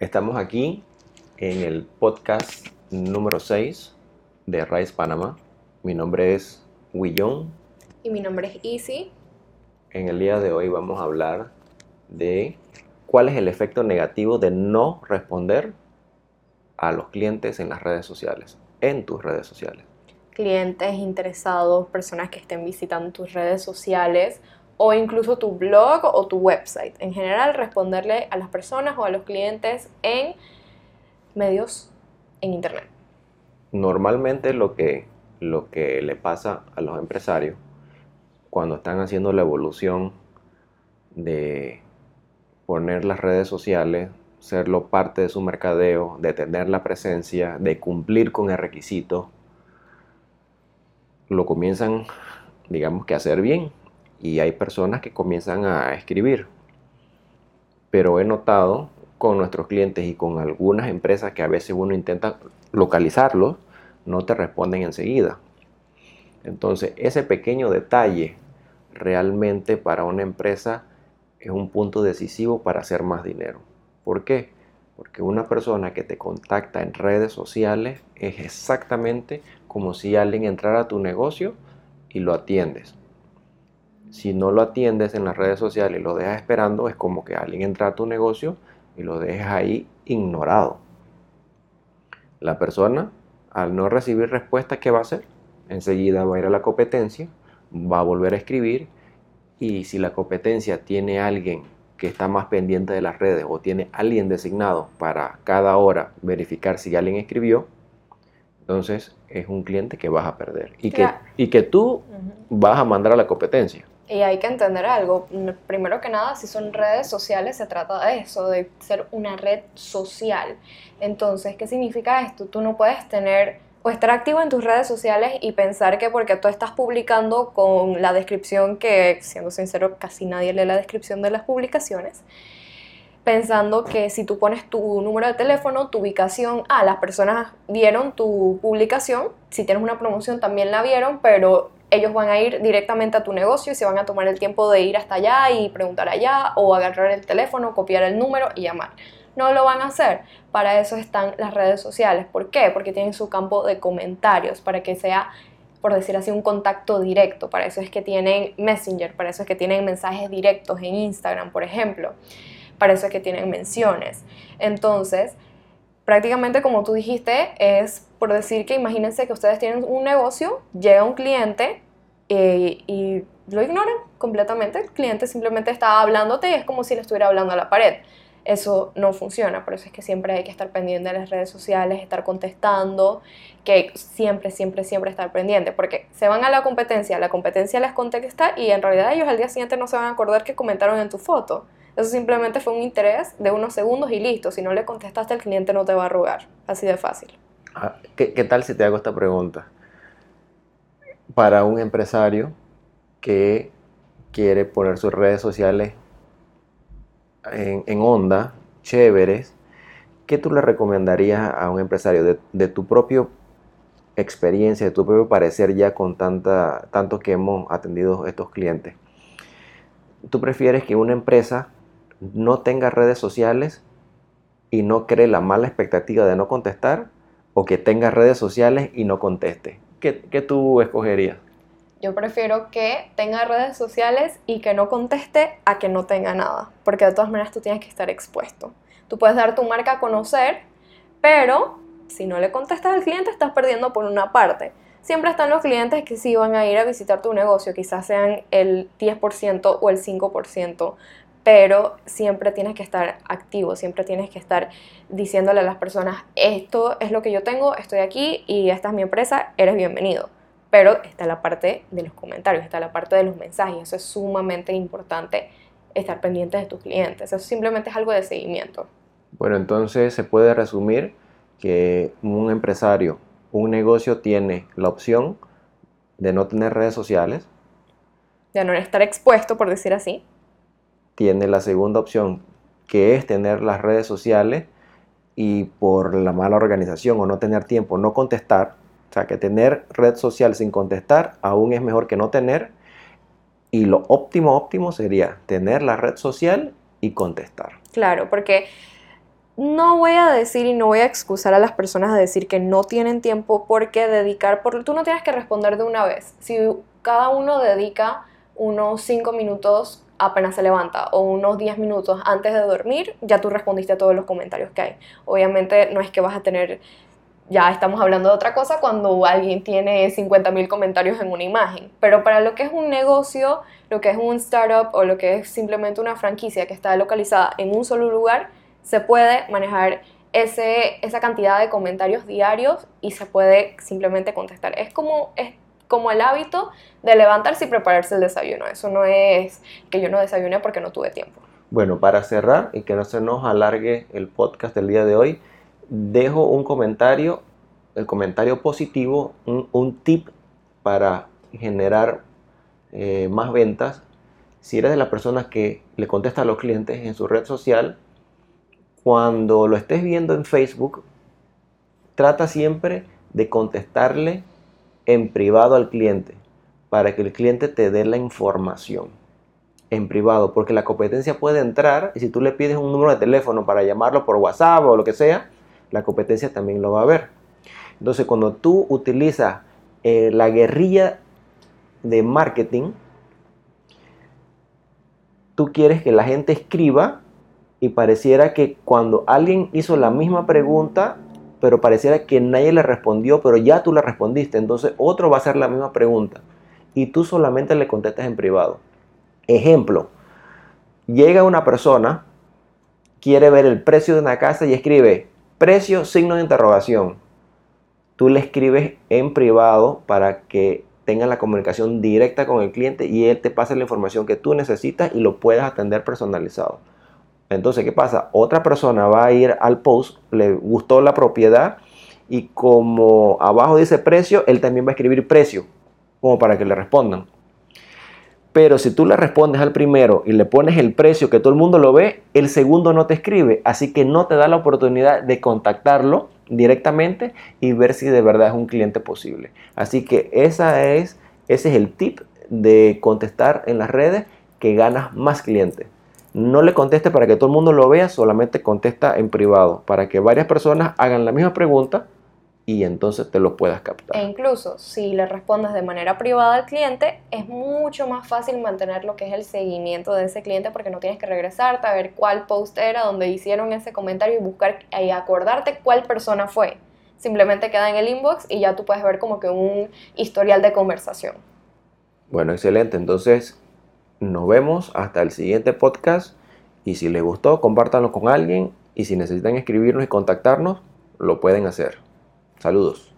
Estamos aquí en el podcast número 6 de Rice Panamá. Mi nombre es Willon. Y mi nombre es Easy. En el día de hoy vamos a hablar de cuál es el efecto negativo de no responder a los clientes en las redes sociales, en tus redes sociales. Clientes interesados, personas que estén visitando tus redes sociales o incluso tu blog o tu website. En general, responderle a las personas o a los clientes en medios en Internet. Normalmente lo que, lo que le pasa a los empresarios cuando están haciendo la evolución de poner las redes sociales, serlo parte de su mercadeo, de tener la presencia, de cumplir con el requisito, lo comienzan, digamos que a hacer bien. Y hay personas que comienzan a escribir. Pero he notado con nuestros clientes y con algunas empresas que a veces uno intenta localizarlos, no te responden enseguida. Entonces, ese pequeño detalle realmente para una empresa es un punto decisivo para hacer más dinero. ¿Por qué? Porque una persona que te contacta en redes sociales es exactamente como si alguien entrara a tu negocio y lo atiendes. Si no lo atiendes en las redes sociales y lo dejas esperando, es como que alguien entra a tu negocio y lo dejas ahí ignorado. La persona, al no recibir respuesta, ¿qué va a hacer? Enseguida va a ir a la competencia, va a volver a escribir y si la competencia tiene alguien que está más pendiente de las redes o tiene alguien designado para cada hora verificar si alguien escribió, entonces es un cliente que vas a perder y, que, y que tú vas a mandar a la competencia. Y hay que entender algo. Primero que nada, si son redes sociales, se trata de eso, de ser una red social. Entonces, ¿qué significa esto? Tú no puedes tener o estar activo en tus redes sociales y pensar que porque tú estás publicando con la descripción que, siendo sincero, casi nadie lee la descripción de las publicaciones, pensando que si tú pones tu número de teléfono, tu ubicación, ah, las personas vieron tu publicación, si tienes una promoción también la vieron, pero ellos van a ir directamente a tu negocio y se van a tomar el tiempo de ir hasta allá y preguntar allá o agarrar el teléfono, copiar el número y llamar no lo van a hacer. Para eso están las redes sociales. ¿Por qué? Porque tienen su campo de comentarios, para que sea, por decir así, un contacto directo. Para eso es que tienen Messenger, para eso es que tienen mensajes directos en Instagram, por ejemplo. Para eso es que tienen menciones. Entonces, prácticamente como tú dijiste, es por decir que imagínense que ustedes tienen un negocio, llega un cliente eh, y lo ignoran completamente. El cliente simplemente está hablándote y es como si le estuviera hablando a la pared eso no funciona. Por eso es que siempre hay que estar pendiente de las redes sociales, estar contestando, que siempre, siempre, siempre estar pendiente, porque se van a la competencia, la competencia les contesta y en realidad ellos al día siguiente no se van a acordar que comentaron en tu foto. Eso simplemente fue un interés de unos segundos y listo. Si no le contestaste, el cliente no te va a rogar. Así de fácil. Ah, ¿Qué, tal si te hago esta pregunta? Para un empresario que quiere poner sus redes sociales en, onda, chéveres, ¿qué tú le recomendarías a un empresario de, tu propia experiencia, de tu propio parecer ya con tanta, tanto que hemos atendido estos clientes? ¿Tú prefieres que una empresa no tenga redes sociales y no cree la mala expectativa de no contestar o que tenga redes sociales y no conteste? ¿Qué, tú escogerías? Yo prefiero que tenga redes sociales y que no conteste a que no tenga nada, porque de todas maneras tú tienes que estar expuesto. Tú puedes dar tu marca a conocer, pero si no le contestas al cliente estás perdiendo por una parte. Siempre están los clientes que sí van a ir a visitar tu negocio, quizás sean el 10% o el 5%, pero siempre tienes que estar activo, siempre tienes que estar diciéndole a las personas, esto es lo que yo tengo, estoy aquí y esta es mi empresa, eres bienvenido pero está la parte de los comentarios, está la parte de los mensajes. Eso es sumamente importante estar pendiente de tus clientes. Eso simplemente es algo de seguimiento. Bueno, entonces se puede resumir que un empresario, un negocio tiene la opción de no tener redes sociales. De no estar expuesto, por decir así. Tiene la segunda opción, que es tener las redes sociales y por la mala organización o no tener tiempo, no contestar o sea, que tener red social sin contestar aún es mejor que no tener. Y lo óptimo, óptimo sería tener la red social y contestar. Claro, porque no voy a decir y no voy a excusar a las personas a decir que no tienen tiempo porque dedicar, por, tú no tienes que responder de una vez. Si cada uno dedica unos 5 minutos apenas se levanta o unos 10 minutos antes de dormir, ya tú respondiste a todos los comentarios que hay. Obviamente no es que vas a tener, ya estamos hablando de otra cosa cuando alguien tiene 50.000 comentarios en una imagen, pero para lo que es un negocio, lo que es un startup o lo que es simplemente una franquicia que está localizada en un solo lugar, se puede manejar ese, esa cantidad de comentarios diarios y se puede simplemente contestar. Es como, como el hábito de levantarse y prepararse el desayuno. Eso no es que yo no desayune porque no tuve tiempo. Bueno, para cerrar y que no se nos alargue el podcast del día de hoy, dejo un comentario, el comentario positivo, un, tip para generar eh, más ventas. Si eres de las personas que le contesta a los clientes en su red social, cuando lo estés viendo en Facebook, trata siempre de contestarle en privado al cliente para que el cliente te dé la información en privado, porque la competencia puede entrar y si tú le pides un número de teléfono para llamarlo por WhatsApp o lo que sea, la competencia también lo va a ver. Entonces, cuando tú utilizas eh, la guerrilla de marketing, tú quieres que la gente escriba y pareciera que cuando alguien hizo la misma pregunta, pero pareciera que nadie le respondió, pero ya tú le respondiste, entonces otro va a hacer la misma pregunta y tú solamente le contestas en privado. Ejemplo, llega una persona, quiere ver el precio de una casa y escribe precio, signo de interrogación. Tú le escribes en privado para que tenga la comunicación directa con el cliente y él te pase la información que tú necesitas y lo puedas atender personalizado. Entonces, ¿qué pasa? Otra persona va a ir al post, le gustó la propiedad y como abajo dice precio, él también va a escribir precio, como para que le respondan. Pero si tú le respondes al primero y le pones el precio que todo el mundo lo ve, el segundo no te escribe, así que no te da la oportunidad de contactarlo directamente y ver si de verdad es un cliente posible. Así que esa es, ese es el tip de contestar en las redes que ganas más clientes. No le conteste para que todo el mundo lo vea, solamente contesta en privado, para que varias personas hagan la misma pregunta y entonces te lo puedas captar. E incluso si le respondes de manera privada al cliente, es mucho más fácil mantener lo que es el seguimiento de ese cliente porque no tienes que regresarte a ver cuál post era donde hicieron ese comentario y buscar y acordarte cuál persona fue. Simplemente queda en el inbox y ya tú puedes ver como que un historial de conversación. Bueno, excelente. Entonces, nos vemos hasta el siguiente podcast y si les gustó, compártanlo con alguien y si necesitan escribirnos y contactarnos, lo pueden hacer. Saludos.